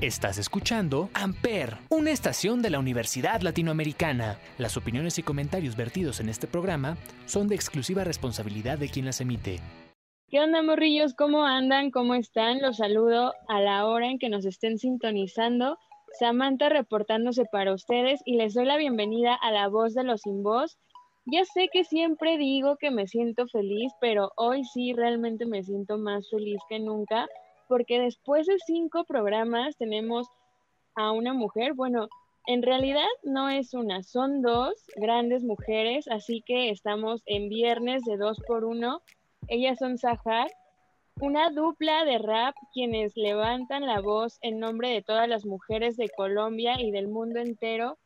Estás escuchando Amper, una estación de la Universidad Latinoamericana. Las opiniones y comentarios vertidos en este programa son de exclusiva responsabilidad de quien las emite. ¿Qué onda, morrillos? ¿Cómo andan? ¿Cómo están? Los saludo a la hora en que nos estén sintonizando. Samantha reportándose para ustedes y les doy la bienvenida a La Voz de los Sin Voz. Ya sé que siempre digo que me siento feliz, pero hoy sí realmente me siento más feliz que nunca porque después de cinco programas tenemos a una mujer, bueno, en realidad no es una, son dos grandes mujeres, así que estamos en viernes de dos por uno. Ellas son Sahar, una dupla de rap quienes levantan la voz en nombre de todas las mujeres de Colombia y del mundo entero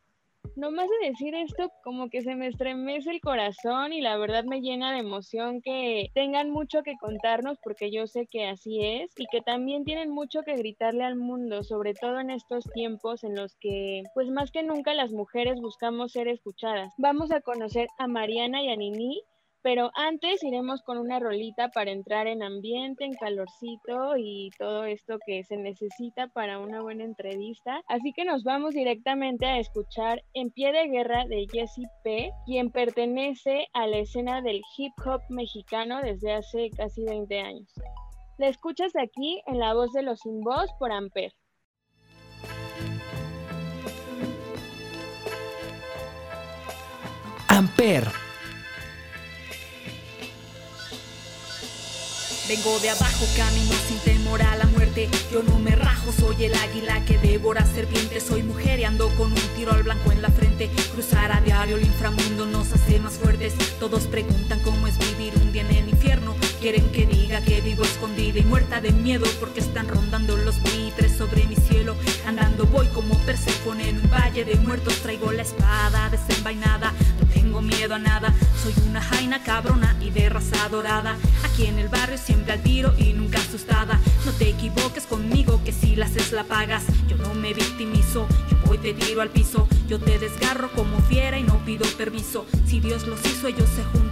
nomás de decir esto, como que se me estremece el corazón y la verdad me llena de emoción que tengan mucho que contarnos, porque yo sé que así es, y que también tienen mucho que gritarle al mundo, sobre todo en estos tiempos en los que, pues más que nunca, las mujeres buscamos ser escuchadas. Vamos a conocer a Mariana y a Nini, pero antes iremos con una rolita para entrar en ambiente, en calorcito y todo esto que se necesita para una buena entrevista. Así que nos vamos directamente a escuchar En pie de guerra de Jessie P, quien pertenece a la escena del hip hop mexicano desde hace casi 20 años. La escuchas aquí en La Voz de los Sin Voz por Amper. Amper Vengo de abajo, camino sin temor a la muerte. Yo no me rajo, soy el águila que devora serpientes. Soy mujer y ando con un tiro al blanco en la frente. Cruzar a diario el inframundo nos hace más fuertes. Todos preguntan cómo es vivir un día en el infierno. Quieren que diga que vivo escondida y muerta de miedo porque están rondando los buitres sobre mi cielo. Andando voy como Persefone en un valle de muertos. Traigo la espada desenvainada. No tengo miedo a nada. Soy una jaina cabrona y de raza dorada. Aquí en el barrio siempre al tiro y nunca asustada. No te equivoques conmigo que si la haces la pagas. Yo no me victimizo, yo voy te tiro al piso. Yo te desgarro como fiera y no pido permiso. Si Dios los hizo, ellos se juntan.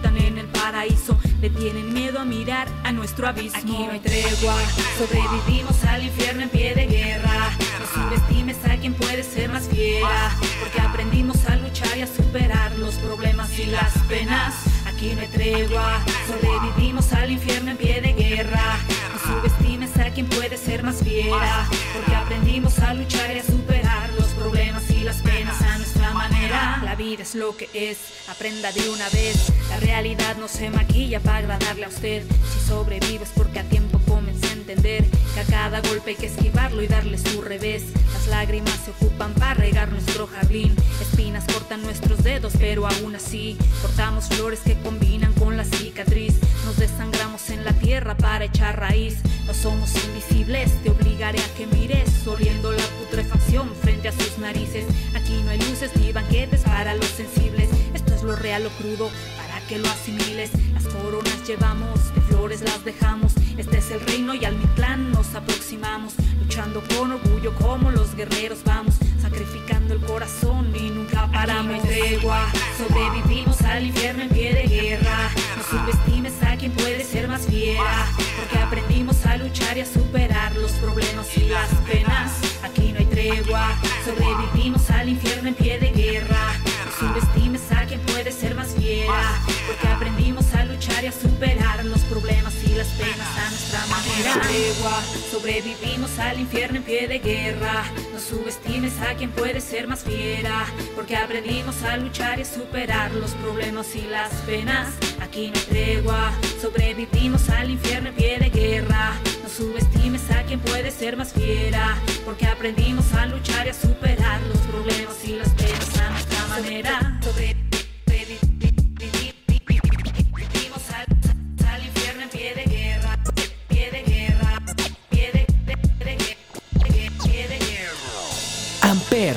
Le tienen miedo a mirar a nuestro abismo. Aquí no hay tregua, sobrevivimos al infierno en pie de guerra. No subestimes a quien puede ser más fiera. Porque aprendimos a luchar y a superar los problemas y las penas aquí no hay tregua. Sobrevivimos al infierno en pie de guerra. No subestimes a quien puede ser más fiera, porque aprendimos a luchar y a superar los problemas y las penas La vida es lo que es, aprenda de una vez. La realidad no se maquilla para agradarle a usted. Si sobrevives porque a tiempo comencé a entender que a cada golpe hay que esquivarlo y darle su revés. Las lágrimas se ocupan para regar nuestro jardín. Espinas cortan nuestros dedos, pero aún así cortamos flores que combinan con la cicatriz. Nos desangramos en la tierra para echar raíz. No somos invisibles, te obligaré a que mires, oliendo la putrefacción frente a sus narices. Aquí no hay luces ni banquetes para los sensibles. Esto es lo real o crudo para que lo asimiles. Las coronas llevamos, de flores las dejamos. Este es el reino y al mi clan nos aproximamos. Luchando con orgullo como los guerreros vamos. Sacrificando el corazón y nunca paramos. No tregua, sobrevivimos al infierno quien puede ser más fiera. Porque aprendimos a luchar y a superar los problemas y las penas. Aquí no hay tregua, sobrevivimos al infierno en pie de guerra. No subestimes a quien puede ser más fiera. Porque aprendimos a luchar y a superar penas a nuestra manera. Tregua, sobrevivimos al infierno en pie de guerra. No subestimes a quien puede ser más fiera. Porque aprendimos a luchar y a superar los problemas y las penas. Aquí no hay tregua, sobrevivimos al infierno en pie de guerra. No subestimes a quien puede ser más fiera. Porque aprendimos a luchar y a superar los problemas y las penas a nuestra manera. Amper.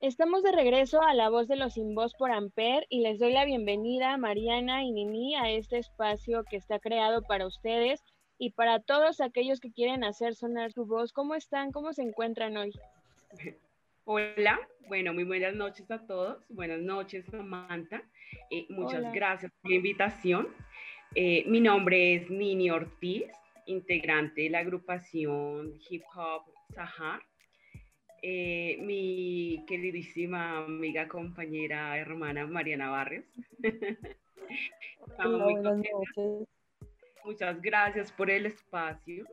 Estamos de regreso a La Voz de los Sin Voz por Amper y les doy la bienvenida Mariana y Nini a este espacio que está creado para ustedes y para todos aquellos que quieren hacer sonar su voz. ¿Cómo están? ¿Cómo se encuentran hoy? Hola, bueno, muy buenas noches a todos. Buenas noches, Samantha. Eh, muchas gracias por la invitación. Eh, mi nombre es Nini Ortiz, integrante de la agrupación Hip Hop Sahar. Eh, mi queridísima amiga, compañera, hermana Mariana Barrios. Muchas gracias por el espacio.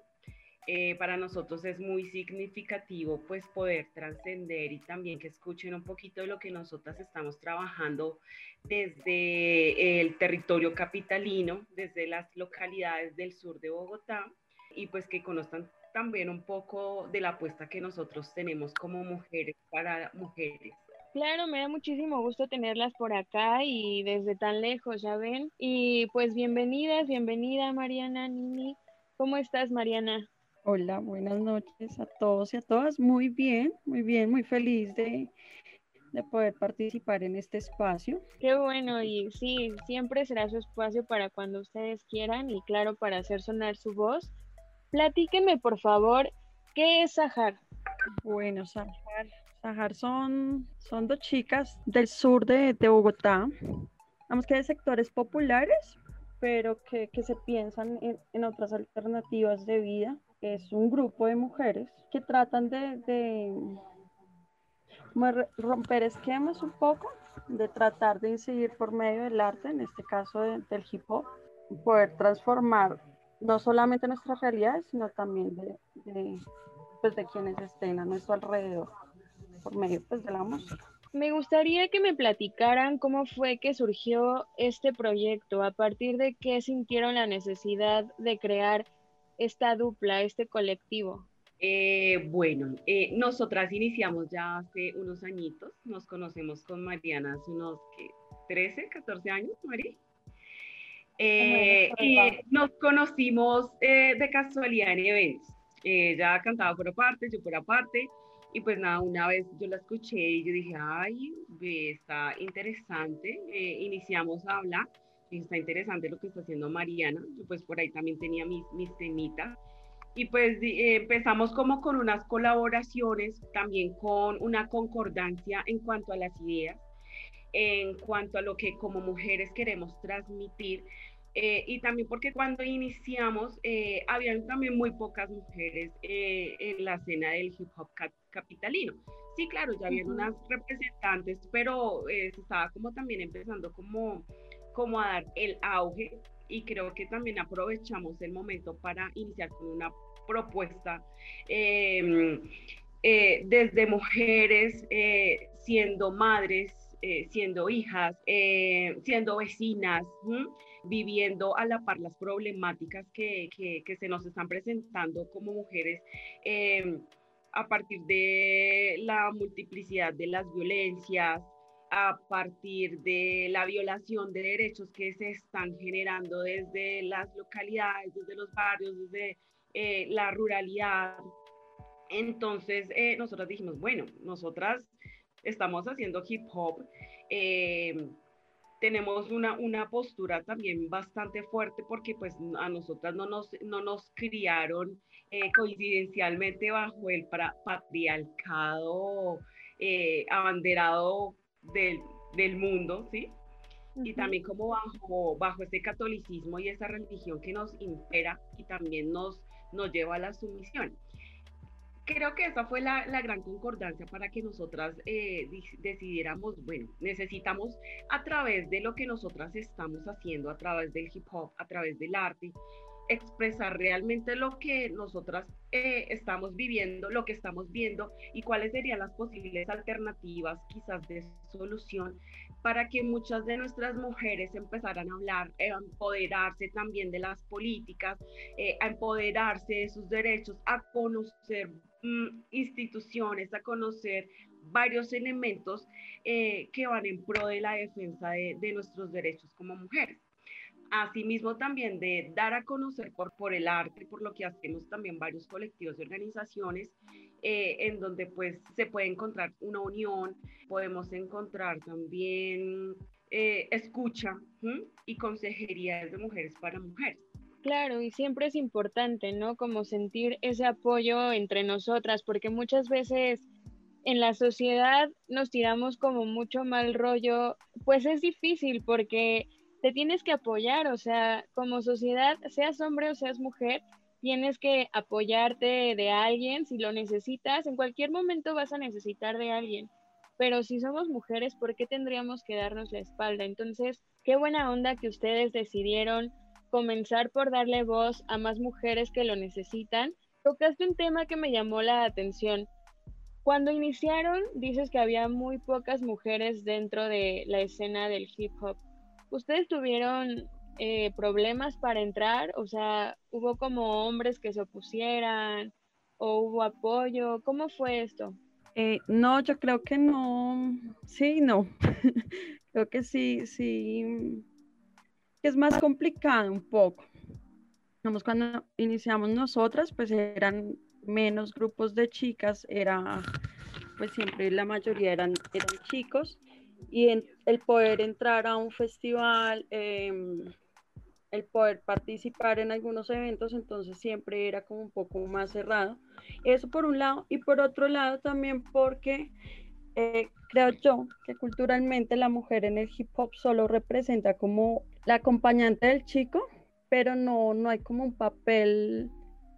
Eh, para nosotros es muy significativo pues poder trascender y también que escuchen un poquito de lo que nosotras estamos trabajando desde el territorio capitalino, desde las localidades del sur de Bogotá y pues que conozcan también un poco de la apuesta que nosotros tenemos como mujeres para mujeres. Claro, me da muchísimo gusto tenerlas por acá y desde tan lejos, ya ven. Y pues bienvenidas, bienvenida Mariana, Nini. ¿Cómo estás, Mariana? Hola, buenas noches a todos y a todas. Muy bien, muy bien, muy feliz de, poder participar en este espacio. Qué bueno, y sí, siempre será su espacio para cuando ustedes quieran y claro, para hacer sonar su voz. Platíquenme, por favor, ¿qué es Sahar? Bueno, Sahar, Sahar son, son dos chicas del sur de, Bogotá, vamos que de sectores populares, pero que, se piensan en otras alternativas de vida es un grupo de mujeres que tratan de, romper esquemas un poco, de tratar de incidir por medio del arte, en este caso del hip hop, poder transformar no solamente nuestras realidades, sino también de, pues, de quienes estén a nuestro alrededor por medio pues, de la música. Me gustaría que me platicaran cómo fue que surgió este proyecto, a partir de qué sintieron la necesidad de crear esta dupla, este colectivo? Eh, bueno, eh, nosotras iniciamos ya hace unos añitos, nos conocemos con Mariana hace unos 13, 14 años, María. Eh, y nos conocimos de casualidad en eventos. ella cantaba por aparte, yo por aparte, y pues nada, una vez yo la escuché y yo dije, ay, está interesante, iniciamos a hablar está interesante lo que está haciendo Mariana, yo pues por ahí también tenía mis, mis temitas. Y pues eh, empezamos como con unas colaboraciones, también con una concordancia en cuanto a las ideas, en cuanto a lo que como mujeres queremos transmitir. Eh, y también porque cuando iniciamos, eh, habían también muy pocas mujeres en la escena del hip hop capitalino. Sí, claro, ya habían unas representantes, pero se estaba como también empezando como como a dar el auge y creo que también aprovechamos el momento para iniciar con una propuesta em, eh, desde mujeres eh, siendo madres, eh, siendo hijas, siendo vecinas, viviendo a la par las problemáticas que, que, se nos están presentando como mujeres em, a partir de la multiplicidad de las violencias, a partir de la violación de derechos que se están generando desde las localidades, desde los barrios, desde eh, la ruralidad. Entonces, eh, nosotros dijimos, bueno, nosotras estamos haciendo hip hop, eh, tenemos una, una postura también bastante fuerte porque pues a nosotras no nos, no nos criaron coincidencialmente bajo el patriarcado abanderado del, del mundo, ¿sí? Y también como bajo, bajo este catolicismo y esa religión que nos impera y también nos, nos lleva a la sumisión. Creo que esa fue la, la gran concordancia para que nosotras eh, decidiéramos, bueno, necesitamos a través de lo que nosotras estamos haciendo, a través del hip hop, a través del arte, expresar realmente lo que nosotras eh, estamos viviendo, lo que estamos viendo y cuáles serían las posibles alternativas quizás de solución para que muchas de nuestras mujeres empezaran a hablar, a empoderarse también de las políticas, eh, a empoderarse de sus derechos, a conocer mm, instituciones, a conocer varios elementos eh, que van en pro de la defensa de nuestros derechos como mujeres. Asimismo también de dar a conocer por, por el arte, por lo que hacemos también varios colectivos y organizaciones, eh, en donde pues se puede encontrar una unión, podemos encontrar también eh, escucha y consejería de mujeres para mujeres. Claro, y siempre es importante, ¿no? Como sentir ese apoyo entre nosotras, porque muchas veces en la sociedad nos tiramos como mucho mal rollo, pues es difícil porque te tienes que apoyar, o sea, como sociedad, seas hombre o seas mujer, tienes que apoyarte de alguien si lo necesitas, en cualquier momento vas a necesitar de alguien, pero si somos mujeres, ¿por qué tendríamos que darnos la espalda? Entonces, qué buena onda que ustedes decidieron comenzar por darle voz a más mujeres que lo necesitan. Tocaste un tema que me llamó la atención. Cuando iniciaron, dices que había muy pocas mujeres dentro de la escena del hip hop. ¿Ustedes tuvieron eh, problemas para entrar? O sea, ¿hubo como hombres que se opusieran o hubo apoyo? ¿Cómo fue esto? Eh, no, yo creo que no. Sí, no. creo que sí, sí. Es más complicado un poco. Cuando iniciamos nosotras, pues eran menos grupos de chicas, era, pues siempre la mayoría eran, eran chicos y el poder entrar a un festival, em, el poder participar en algunos eventos, entonces siempre era como un poco más cerrado. Eso por un lado, y por otro lado también porque eh, creo yo que culturalmente la mujer en el hip hop solo representa como la acompañante del chico, pero no, no hay como un papel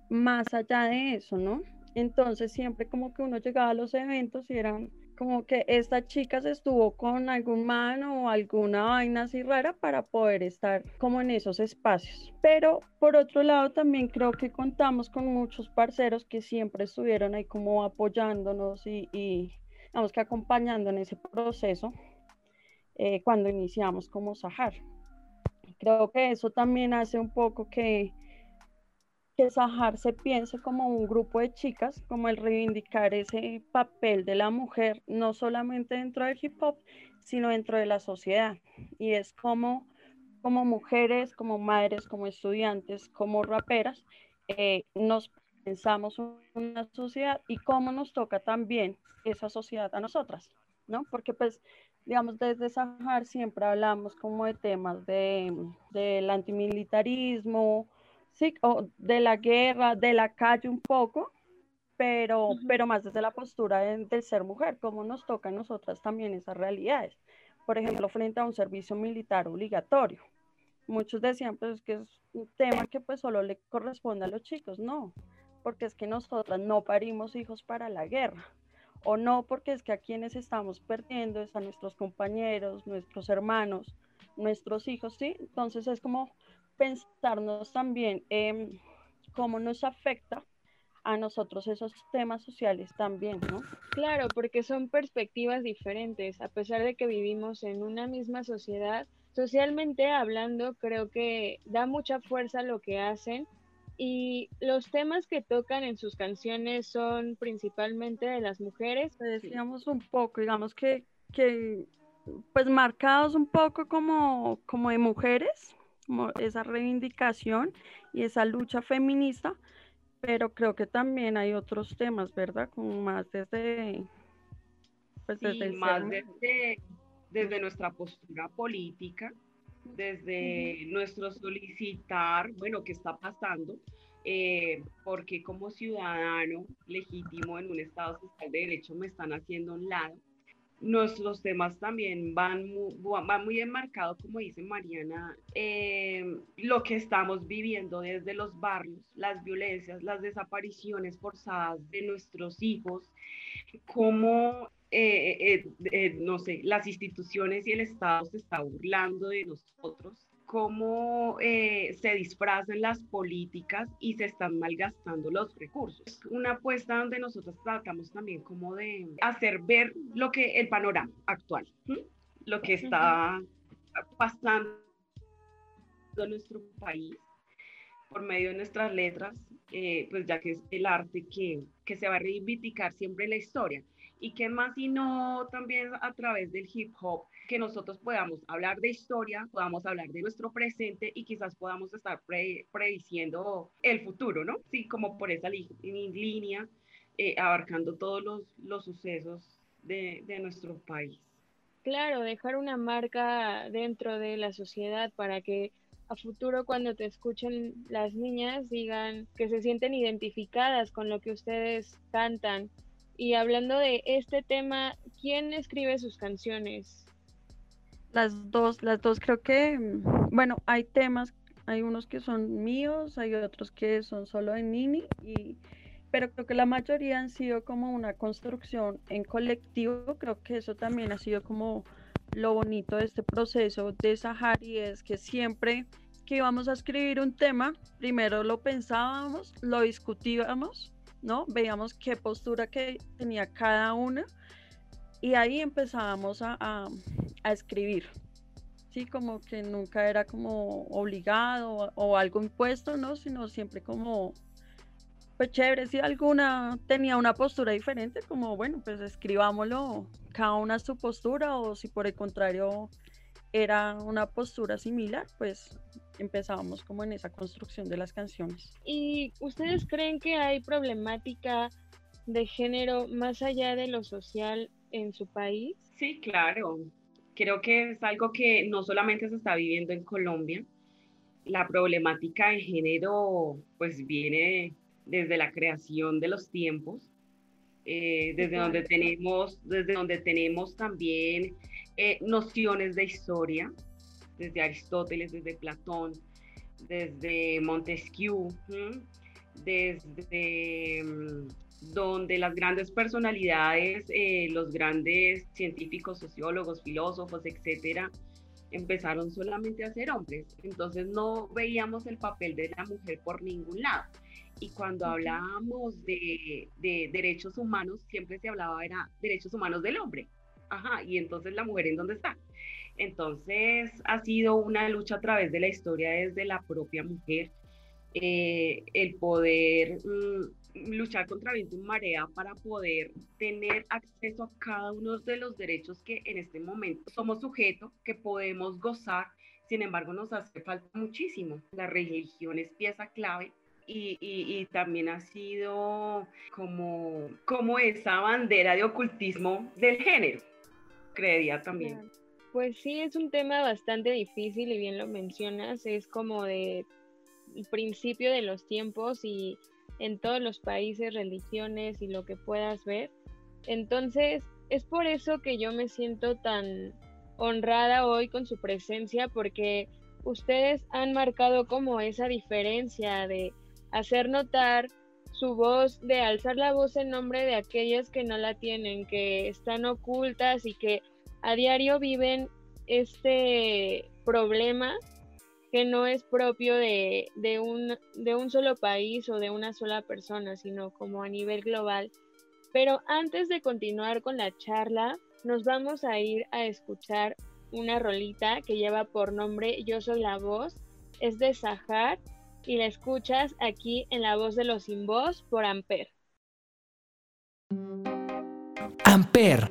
más allá de eso, ¿no? Entonces siempre como que uno llegaba a los eventos y eran como que esta chica se estuvo con algún man o alguna vaina así rara para poder estar como en esos espacios. Pero por otro lado también creo que contamos con muchos parceros que siempre estuvieron ahí como apoyándonos y, y que acompañando en ese proceso eh, cuando iniciamos como Sahar. Creo que eso también hace un poco que que Sahar se piense como un grupo de chicas, como el reivindicar ese papel de la mujer, no solamente dentro del hip hop, sino dentro de la sociedad. Y es como, como mujeres, como madres, como estudiantes, como raperas, eh, nos pensamos una sociedad y cómo nos toca también esa sociedad a nosotras, ¿no? Porque pues, digamos, desde Sahar siempre hablamos como de temas de, del antimilitarismo, sí, o de la guerra, de la calle un poco, pero, pero más desde la postura del ser mujer, cómo nos toca a nosotras también esas realidades. Por ejemplo, frente a un servicio militar obligatorio. Muchos decían pues que es un tema que pues solo le corresponde a los chicos, no, porque es que nosotras no parimos hijos para la guerra, o no porque es que a quienes estamos perdiendo es a nuestros compañeros, nuestros hermanos, nuestros hijos, ¿sí? Entonces es como pensarnos también en cómo nos afecta a nosotros esos temas sociales también, ¿no? Claro, porque son perspectivas diferentes, a pesar de que vivimos en una misma sociedad, socialmente hablando, creo que da mucha fuerza lo que hacen y los temas que tocan en sus canciones son principalmente de las mujeres. Decíamos un poco, digamos que, que pues marcados un poco como, como de mujeres, esa reivindicación y esa lucha feminista, pero creo que también hay otros temas, ¿verdad? Como más desde... Pues desde más desde, desde nuestra postura política, desde nuestro solicitar, bueno, ¿qué está pasando? Eh, porque como ciudadano legítimo en un Estado social de derecho me están haciendo un lado nuestros temas también van muy, van muy enmarcados, como dice Mariana, eh, lo que estamos viviendo desde los barrios, las violencias, las desapariciones forzadas de nuestros hijos, cómo, eh, eh, no sé, las instituciones y el Estado se está burlando de nosotros cómo eh, se disfrazan las políticas y se están malgastando los recursos. Una apuesta donde nosotros tratamos también como de hacer ver lo que el panorama actual, lo que está pasando en nuestro país por medio de nuestras letras, eh, pues ya que es el arte que, que se va a reivindicar siempre en la historia. Y qué más si no también a través del hip hop que nosotros podamos hablar de historia, podamos hablar de nuestro presente y quizás podamos estar prediciendo el futuro, ¿no? Sí, como por esa línea, eh, abarcando todos los, los sucesos de, de nuestro país. Claro, dejar una marca dentro de la sociedad para que a futuro cuando te escuchen las niñas digan que se sienten identificadas con lo que ustedes cantan Y hablando de este tema, ¿quién escribe sus canciones? Las dos, las dos creo que, bueno, hay temas, hay unos que son míos, hay otros que son solo de Nini, y, pero creo que la mayoría han sido como una construcción en colectivo, creo que eso también ha sido como lo bonito de este proceso de Sahari, es que siempre que íbamos a escribir un tema, primero lo pensábamos, lo discutíamos, ¿no? Veíamos qué postura que tenía cada una y ahí empezábamos a, a, escribir. Sí, como que nunca era como obligado o, algo impuesto, ¿no? Sino siempre como, pues chévere, si alguna tenía una postura diferente, como bueno, pues escribámoslo, cada una su postura, o si por el contrario era una postura similar, pues empezábamos como en esa construcción de las canciones. ¿Y ustedes creen que hay problemática de género más allá de lo social en su país? Sí, claro. Creo que es algo que no solamente se está viviendo en Colombia. La problemática de género pues viene desde la creación de los tiempos, eh, desde, donde tenemos, desde donde tenemos también eh, nociones de historia, desde Aristóteles, desde Platón, desde Montesquieu, desde mm, donde las grandes personalidades, eh, los grandes científicos, sociólogos, filósofos, etcétera, empezaron solamente a ser hombres. Entonces no veíamos el papel de la mujer por ningún lado. Y cuando hablábamos de, de derechos humanos, siempre se hablaba era derechos humanos del hombre. Ajá, y entonces la mujer en dónde está. Entonces ha sido una lucha a través de la historia desde la propia mujer, eh, el poder mm, luchar contra viento y marea para poder tener acceso a cada uno de los derechos que en este momento somos sujetos, que podemos gozar, sin embargo nos hace falta muchísimo. La religión es pieza clave y, y, también ha sido como, como esa bandera de ocultismo del género creería también. Pues sí, es un tema bastante difícil y bien lo mencionas, es como de principio de los tiempos y en todos los países, religiones y lo que puedas ver. Entonces, es por eso que yo me siento tan honrada hoy con su presencia porque ustedes han marcado como esa diferencia de hacer notar su voz, de alzar la voz en nombre de aquellas que no la tienen, que están ocultas y que a diario viven este problema que no es propio de, de, un, de un solo país o de una sola persona, sino como a nivel global. Pero antes de continuar con la charla, nos vamos a ir a escuchar una rolita que lleva por nombre Yo soy la voz, es de Sahar y la escuchas aquí en La Voz de los Sin Voz por Amper. Amper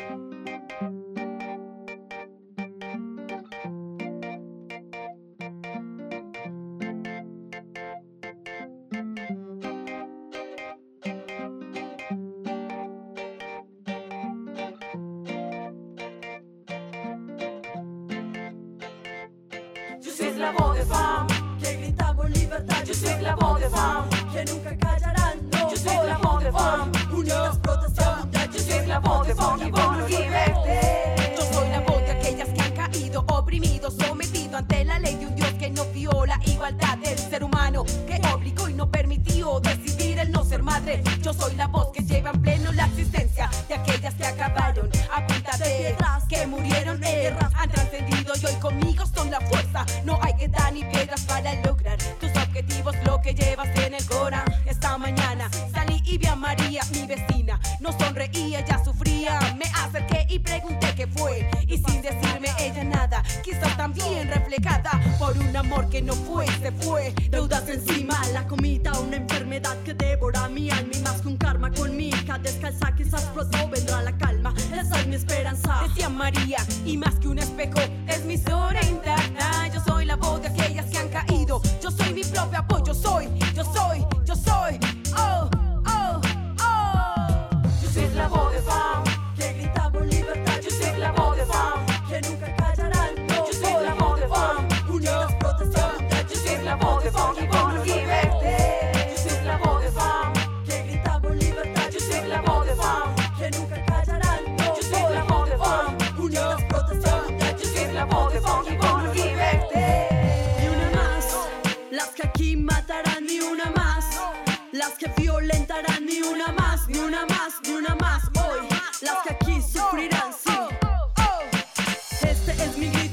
guerras han trascendido y hoy conmigo son la fuerza. No hay edad ni piedras para lograr tus objetivos, lo que llevas en el Gora. Esta mañana salí y vi a María, mi vecina. No sonreía, ya sufría. Me acerqué y pregunté qué fue. Y sin decirme ella nada, quizás también reflejada por un amor que no fue, se fue. Deudas encima, la comida, una enfermedad que devora mi alma y más que un karma conmigo. Descalza, quizás prosó gracias María y más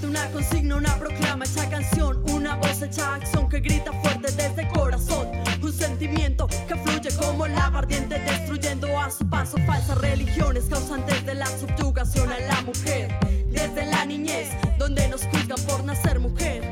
una consigna, una proclama, hecha canción, una voz hecha acción que grita fuerte desde el corazón. Un sentimiento que fluye como lava ardiente, destruyendo a su paso falsas religiones causantes de la subyugación a la mujer. Desde la niñez, donde nos juzgan por nacer mujer.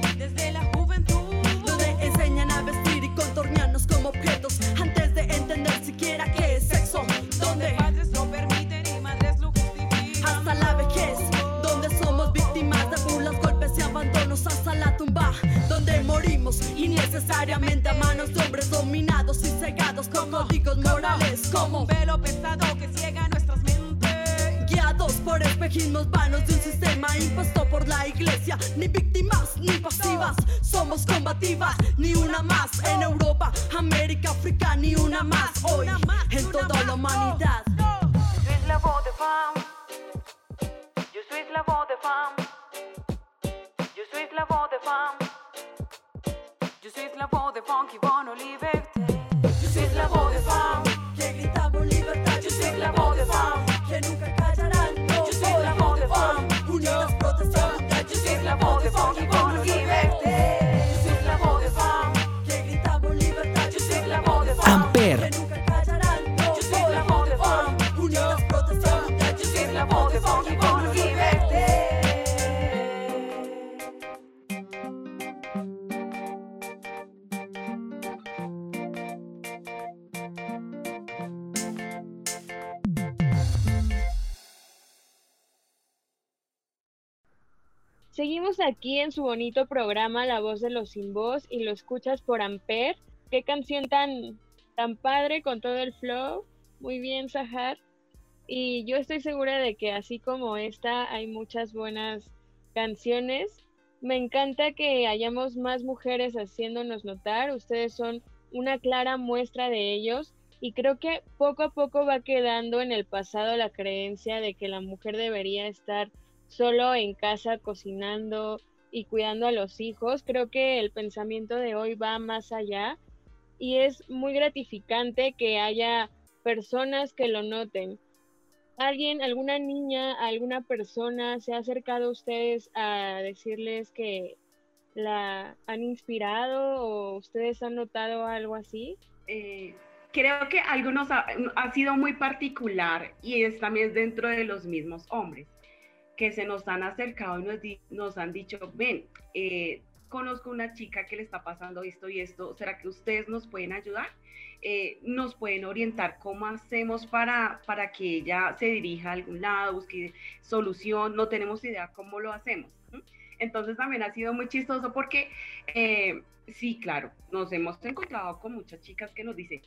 Morimos innecesariamente a manos de hombres dominados y cegados con códigos morales como Un velo pesado que ciega nuestras mentes. guiados por espejismos vanos de un sistema impuesto por la iglesia. Ni víctimas ni pasivas, somos combativas. Ni una más en Europa, América, África, ni una más hoy en toda la humanidad. La. de funk y vont nous liberté. Je suis la voix de femme. Aquí en su bonito programa La Voz de los Sin Voz y lo escuchas por Amper. Qué canción tan, tan padre con todo el flow. Muy bien, Sahar. Y yo estoy segura de que así como esta hay muchas buenas canciones. Me encanta que hayamos más mujeres haciéndonos notar. Ustedes son una clara muestra de ellos. Y creo que poco a poco va quedando en el pasado la creencia de que la mujer debería estar solo en casa cocinando y cuidando a los hijos. Creo que el pensamiento de hoy va más allá y es muy gratificante que haya personas que lo noten. ¿Alguien, alguna niña, alguna persona se ha acercado a ustedes a decirles que la han inspirado o ustedes han notado algo así? Eh, creo que algo nos ha, ha sido muy particular y es también dentro de los mismos hombres que se nos han acercado y nos, han dicho, ven, eh, conozco una chica que le está pasando esto y esto, ¿será que ustedes nos pueden ayudar? Eh, nos pueden orientar cómo hacemos para, para que ella se dirija a algún lado, busque solución, no tenemos idea cómo lo hacemos. Entonces también ha sido muy chistoso porque eh, sí, claro, nos hemos encontrado con muchas chicas que nos dicen,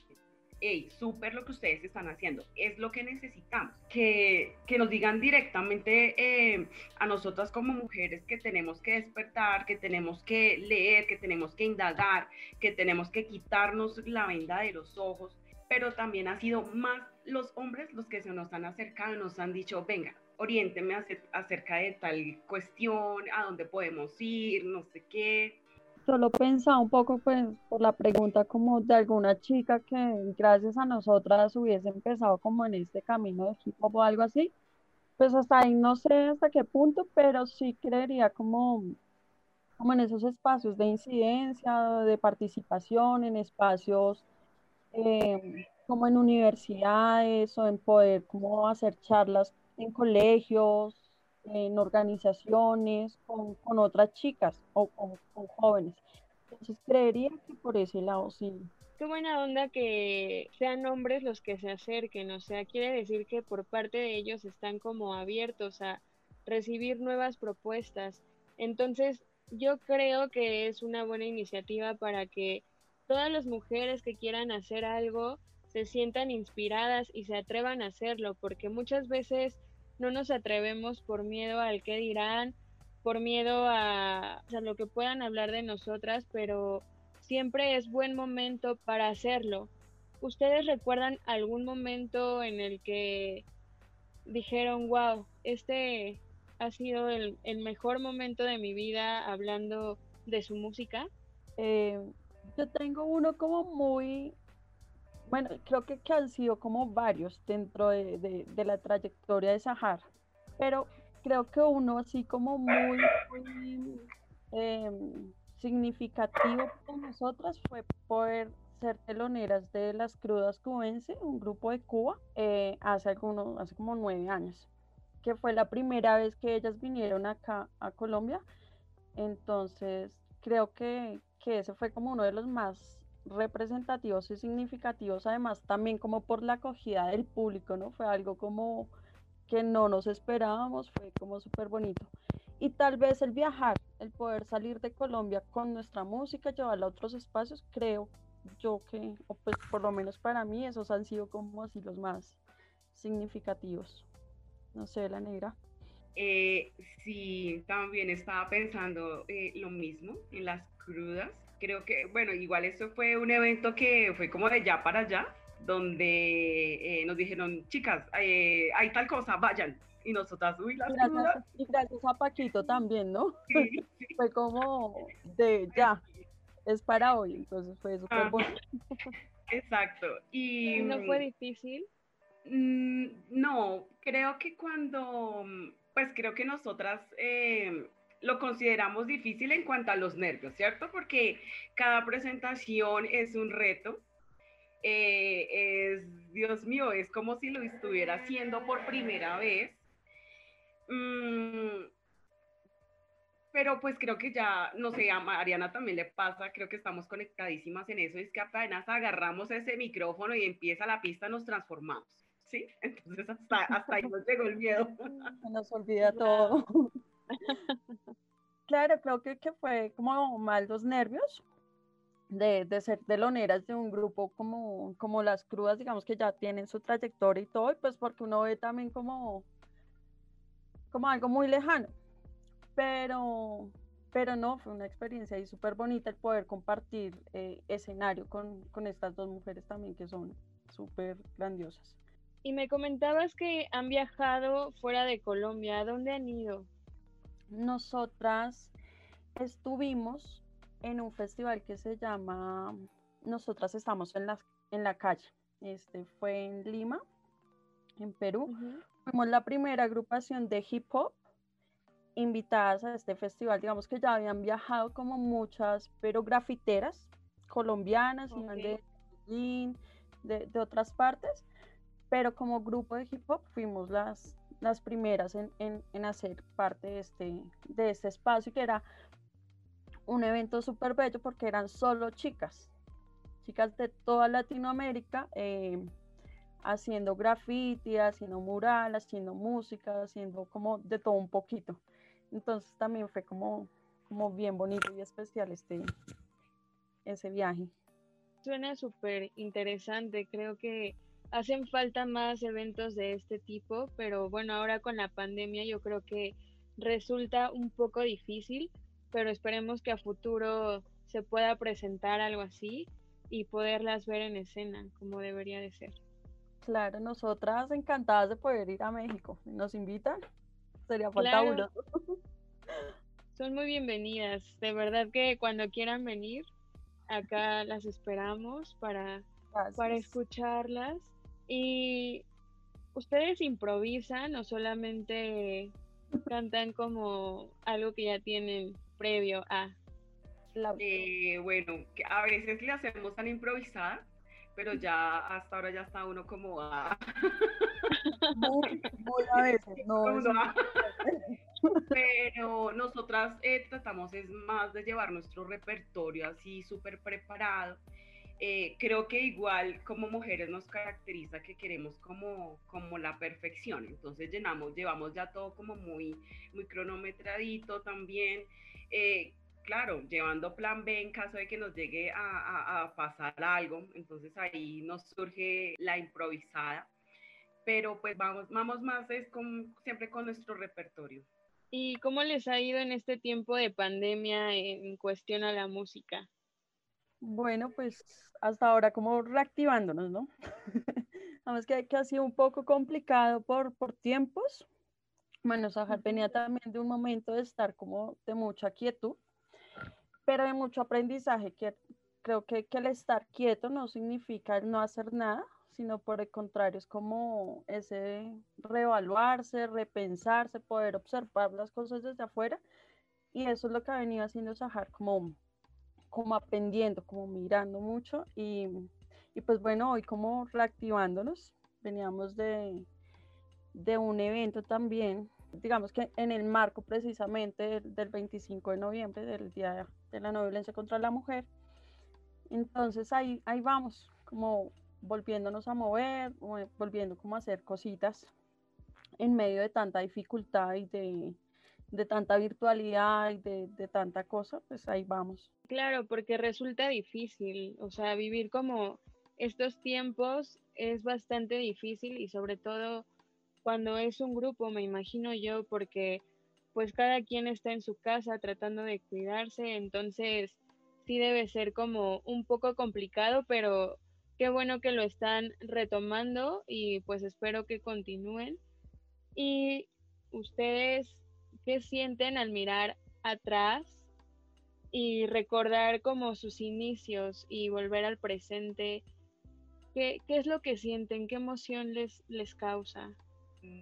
hey, súper lo que ustedes están haciendo, es lo que necesitamos, que, que nos digan directamente eh, a nosotras como mujeres que tenemos que despertar, que tenemos que leer, que tenemos que indagar, que tenemos que quitarnos la venda de los ojos, pero también ha sido más los hombres los que se nos han acercado nos han dicho, venga, oriénteme ace- acerca de tal cuestión, a dónde podemos ir, no sé qué. Solo pensaba un poco pues por la pregunta como de alguna chica que gracias a nosotras hubiese empezado como en este camino de hip hop o algo así. Pues hasta ahí no sé hasta qué punto, pero sí creería como, como en esos espacios de incidencia, de participación, en espacios eh, como en universidades o en poder como hacer charlas en colegios, en organizaciones, con, con otras chicas o con, con jóvenes. Entonces creería que por ese lado sí. Qué buena onda que sean hombres los que se acerquen, o sea, quiere decir que por parte de ellos están como abiertos a recibir nuevas propuestas. Entonces, yo creo que es una buena iniciativa para que todas las mujeres que quieran hacer algo se sientan inspiradas y se atrevan a hacerlo, porque muchas veces no nos atrevemos por miedo al que dirán, por miedo a, lo que puedan hablar de nosotras, pero siempre es buen momento para hacerlo. ¿Ustedes recuerdan algún momento en el que dijeron, wow, este ha sido el, el mejor momento de mi vida hablando de su música? Eh, yo tengo uno como muy, bueno, creo que, que han sido como varios dentro de, de, la trayectoria de Sahar, pero creo que uno así como muy, muy em, significativo para nosotras fue poder ser teloneras de las Crudas Cubense, un grupo de Cuba, eh, hace, algunos, hace como nueve años, que fue la primera vez que ellas vinieron acá a Colombia. Entonces, creo que, que ese fue como uno de los más representativos y significativos, además también como por la acogida del público, ¿no? Fue algo como que no nos esperábamos, fue como súper bonito. Y tal vez el viajar, el poder salir de Colombia con nuestra música, llevarla a otros espacios, creo yo que, o pues por lo menos para mí, esos han sido como así los más significativos. No sé, la negra. Eh, sí, también estaba pensando eh, lo mismo en las crudas. Creo que, bueno, igual eso fue un evento que fue como de ya para allá, donde eh, nos dijeron, chicas, eh, hay tal cosa, vayan. Y nosotras, uy, las Gracias, y gracias a Paquito también, ¿no? Sí, sí. Fue como de ya, es para hoy, entonces fue súper Ah. bonito. Exacto. Y ¿No fue difícil? Mm, No, creo que cuando, mm, pues creo que nosotras eh, lo consideramos difícil en cuanto a los nervios, ¿cierto? Porque cada presentación es un reto. Eh, es, Dios mío, es como si lo estuviera haciendo por primera vez. Mm, pero pues creo que ya, no sé, a Mariana también le pasa, creo que estamos conectadísimas en eso, es que apenas agarramos ese micrófono y empieza la pista, nos transformamos, ¿sí? Entonces hasta, hasta ahí nos llegó el miedo. Se nos olvida todo. Claro, creo que, que fue como mal los nervios de, de ser teloneras de un grupo como, como las crudas, digamos que ya tienen su trayectoria y todo, y pues porque uno ve también como, como algo muy lejano. Pero, pero no, fue una experiencia ahí súper bonita el poder compartir eh, escenario con, con estas dos mujeres también que son súper grandiosas. Y me comentabas que han viajado fuera de Colombia. ¿A dónde han ido? Nosotras estuvimos en un festival que se llama Nosotras estamos en la, en la calle. Este fue en Lima, en Perú. Fuimos la primera agrupación de hip hop invitadas a este festival. Digamos que ya habían viajado como muchas, pero grafiteras colombianas, de de, de otras partes, pero como grupo de hip hop fuimos las, las primeras en, en- en hacer parte de este, de este espacio, que era un evento súper bello porque eran solo chicas, chicas de toda Latinoamérica. eh, haciendo graffiti, haciendo mural, haciendo música, haciendo como de todo un poquito. Entonces también fue como, como bien bonito y especial este, ese viaje. Suena súper interesante. Creo que hacen falta más eventos de este tipo, pero bueno, ahora con la pandemia yo creo que resulta un poco difícil, pero esperemos que a futuro se pueda presentar algo así y poderlas ver en escena como debería de ser. Claro, nosotras encantadas de poder ir a México. Nos invitan, sería Claro. fantabuloso. Son muy bienvenidas. De verdad que cuando quieran venir, acá las esperamos para para escucharlas. Y ustedes improvisan o solamente cantan como algo que ya tienen previo a. La- Eh, bueno, que a veces le hacemos tan improvisada, pero ya hasta ahora ya está uno como muy, muy a veces, no. Pero nosotras eh, tratamos es más de llevar nuestro repertorio así súper preparado. Eh, creo que igual como mujeres nos caracteriza que queremos como, como la perfección, entonces llenamos, llevamos ya todo como muy, muy cronometradito también. Eh, claro, llevando plan B en caso de que nos llegue a, a- a pasar algo, entonces ahí nos surge la improvisada, pero pues vamos, vamos más es con, siempre con nuestro repertorio. ¿Y cómo les ha ido en este tiempo de pandemia en cuestión a la música? Bueno, pues hasta ahora como reactivándonos, ¿no? Además que, que ha sido un poco complicado por, por tiempos. Bueno, Sahar venía también de un momento de estar como de mucha quietud, pero de mucho aprendizaje, que creo que, que el estar quieto no significa el no hacer nada, sino por el contrario, es como ese reevaluarse, repensarse, poder observar las cosas desde afuera. Y eso es lo que ha venido haciendo Sahar, como, como aprendiendo, como mirando mucho. Y, y pues bueno, hoy como reactivándonos, veníamos de, de un evento también, digamos que en el marco precisamente del, 25 de noviembre, del Día de la No Violencia contra la Mujer. Entonces ahí, ahí vamos, como volviéndonos a mover, volviendo como a hacer cositas en medio de tanta dificultad y de, de tanta virtualidad y de, de, tanta cosa, pues ahí vamos. Claro, porque resulta difícil, o sea, vivir como estos tiempos es bastante difícil y sobre todo cuando es un grupo, me imagino yo, porque pues cada quien está en su casa tratando de cuidarse, entonces sí debe ser como un poco complicado, pero qué bueno que lo están retomando y pues espero que continúen. ¿Y ustedes qué sienten al mirar atrás y recordar como sus inicios y volver al presente? ¿Qué, qué es lo que sienten? ¿Qué emoción les, les causa?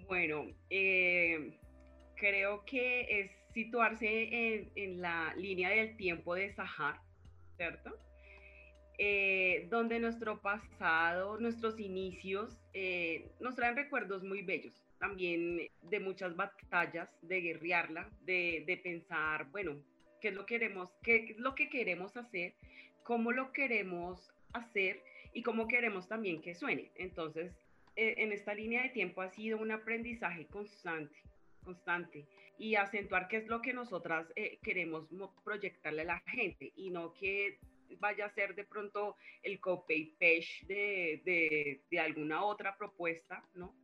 Bueno, eh, creo que es situarse en, la línea del tiempo de Sahar, ¿cierto? Eh, donde nuestro pasado, nuestros inicios, eh, nos traen recuerdos muy bellos, también de muchas batallas, de guerrearla, de, de pensar, bueno, qué es lo queremos, qué es lo que queremos hacer, cómo lo queremos hacer y cómo queremos también que suene. Entonces, eh, en esta línea de tiempo ha sido un aprendizaje constante, constante y acentuar qué es lo que nosotras eh, queremos proyectarle a la gente y no que vaya a ser de pronto el copy paste de, de, alguna otra propuesta, ¿no?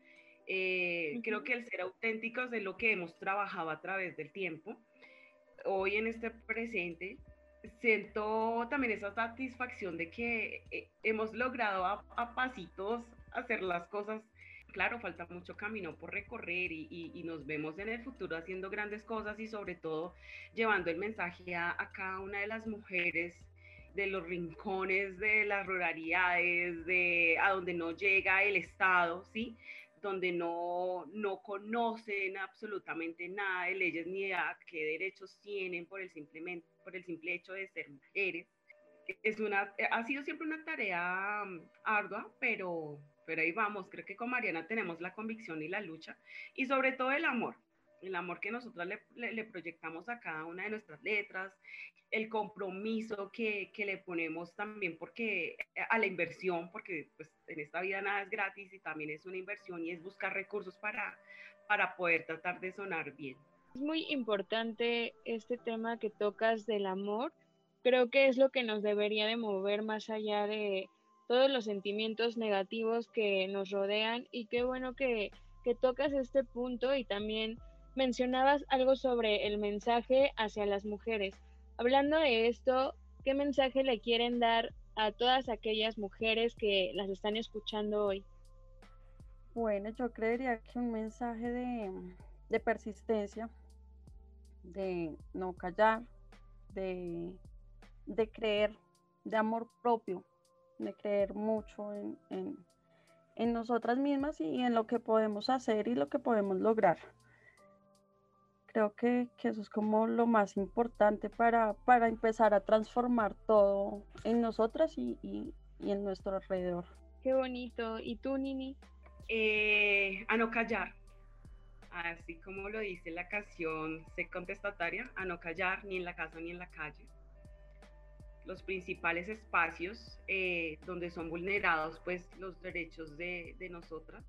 Eh, creo que el ser auténticos es lo que hemos trabajado a través del tiempo. Hoy en este presente siento también esa satisfacción de que hemos logrado a pasitos hacer las cosas. Claro, falta mucho camino por recorrer y, nos vemos en el futuro haciendo grandes cosas y sobre todo llevando el mensaje a, cada una de las mujeres de los rincones de las ruralidades, de a donde no llega el Estado, ¿sí? Donde no, no conocen absolutamente nada de leyes ni de qué derechos tienen por el, simplemente, por el simple hecho de ser mujeres. Es una, ha sido siempre una tarea mm, ardua, pero, pero ahí vamos, creo que con Mariana tenemos la convicción y la lucha y sobre todo el amor, el amor que nosotros le, proyectamos a cada una de nuestras letras, el compromiso que, que, le ponemos también porque a la inversión, porque pues, en esta vida nada es gratis y también es una inversión y es buscar recursos para, para poder tratar de sonar bien. Es muy importante este tema que tocas del amor. Creo que es lo que nos debería de mover más allá de, todos los sentimientos negativos que nos rodean y qué bueno que, que tocas este punto y también mencionabas algo sobre el mensaje hacia las mujeres. Hablando de esto, ¿qué mensaje le quieren dar a todas aquellas mujeres que las están escuchando hoy? Bueno, yo creería que un mensaje de, persistencia, de no callar, de, de creer, de amor propio, de creer mucho en, nosotras mismas y en lo que podemos hacer y lo que podemos lograr. Creo que, eso es como lo más importante para, para, empezar a transformar todo en nosotras y, en nuestro alrededor. Qué bonito. ¿Y tú, Nini? Eh, a no callar. Así como lo dice la canción C contestataria, a no callar ni en la casa ni en la calle los principales espacios eh, donde son vulnerados pues los derechos de, de nosotras,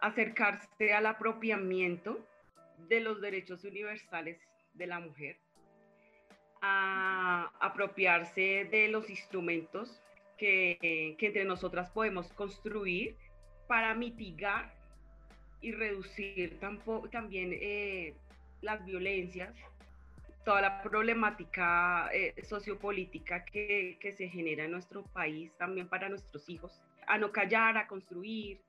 acercarse al apropiamiento de los derechos universales de la mujer, a apropiarse de los instrumentos que, que entre nosotras podemos construir para mitigar y reducir también eh, las violencias toda la problemática eh, sociopolítica que, que, se genera en nuestro país, también para nuestros hijos, a no callar, a construir,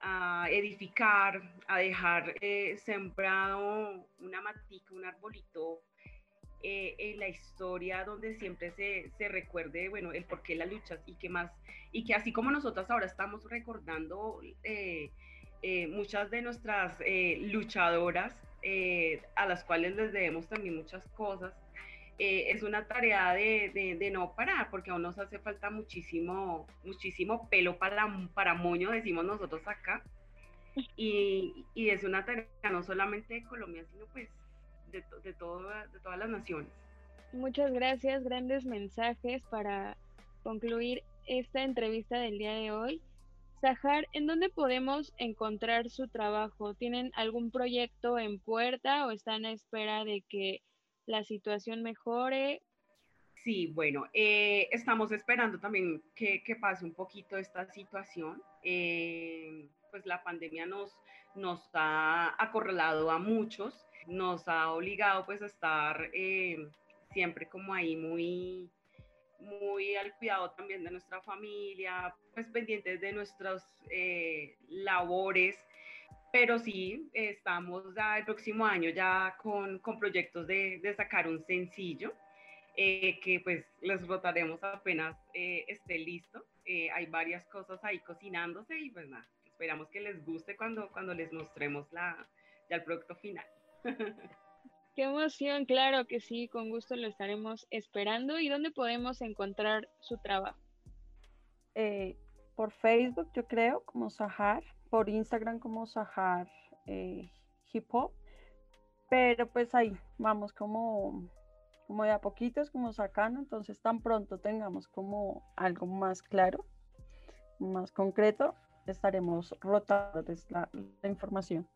a edificar, a dejar eh, sembrado una matica, un arbolito eh, en la historia donde siempre se, se, recuerde, bueno, el por qué las luchas y que más, y que así como nosotras ahora estamos recordando eh, muchas de nuestras luchadoras, a las cuales les debemos también muchas cosas, es una tarea de, de, no parar, porque aún nos hace falta muchísimo, muchísimo pelo para, para moño, decimos nosotros acá, y, y es una tarea no solamente de Colombia, sino pues de, de, de todas las naciones. Muchas gracias, grandes mensajes para concluir esta entrevista del día de hoy. Sahar, ¿en dónde podemos encontrar su trabajo? ¿Tienen algún proyecto en puerta o están a espera de que la situación mejore? Sí, bueno, eh, estamos esperando también que, que, pase un poquito esta situación. Eh, pues la pandemia nos, nos ha acorralado a muchos nos ha obligado pues a estar eh, siempre como ahí muy, muy al cuidado también de nuestra familia, pues pendientes de nuestras labores, pero sí estamos ya el próximo año ya con, con proyectos de, de, sacar un sencillo. Eh, que pues les rotaremos apenas esté listo. hay varias cosas ahí cocinándose y pues nada, esperamos que les guste cuando, cuando les mostremos la, ya el producto final. Qué emoción, claro que sí, con gusto lo estaremos esperando. ¿Y dónde podemos encontrar su trabajo? Eh, por Facebook, yo creo, como Sahar, por Instagram como Sahar eh, Hip Hop, pero pues ahí vamos como, como de a poquitos, como sacando, entonces tan pronto tengamos como algo más claro, más concreto, estaremos rotando la, la información.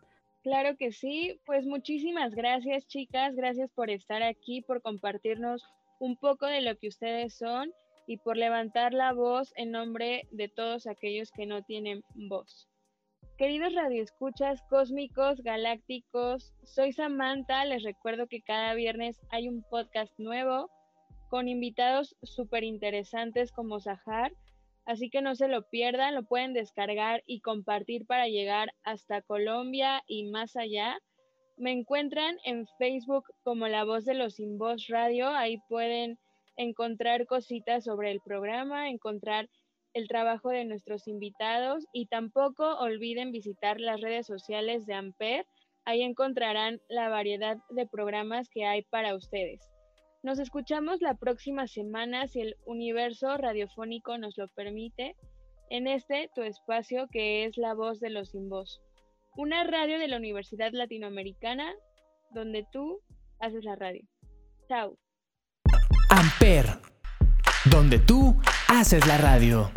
Claro que sí, pues muchísimas gracias chicas, gracias por estar aquí, por compartirnos un poco de lo que ustedes son y por levantar la voz en nombre de todos aquellos que no tienen voz. Queridos radioescuchas cósmicos, galácticos, soy Samantha, les recuerdo que cada viernes hay un podcast nuevo con invitados súper interesantes como Sahar Así que no se lo pierdan, lo pueden descargar y compartir para llegar hasta Colombia y más allá. Me encuentran en Facebook como La Voz de los Sin Voz Radio. Ahí pueden encontrar cositas sobre el programa, encontrar el trabajo de nuestros invitados y tampoco olviden visitar las redes sociales de Amper. Ahí encontrarán la variedad de programas que hay para ustedes. Nos escuchamos la próxima semana, si el universo radiofónico nos lo permite, en este tu espacio que es La Voz de los Sin Voz, una radio de la Universidad Latinoamericana donde tú haces la radio. Chao. Amper, donde tú haces la radio.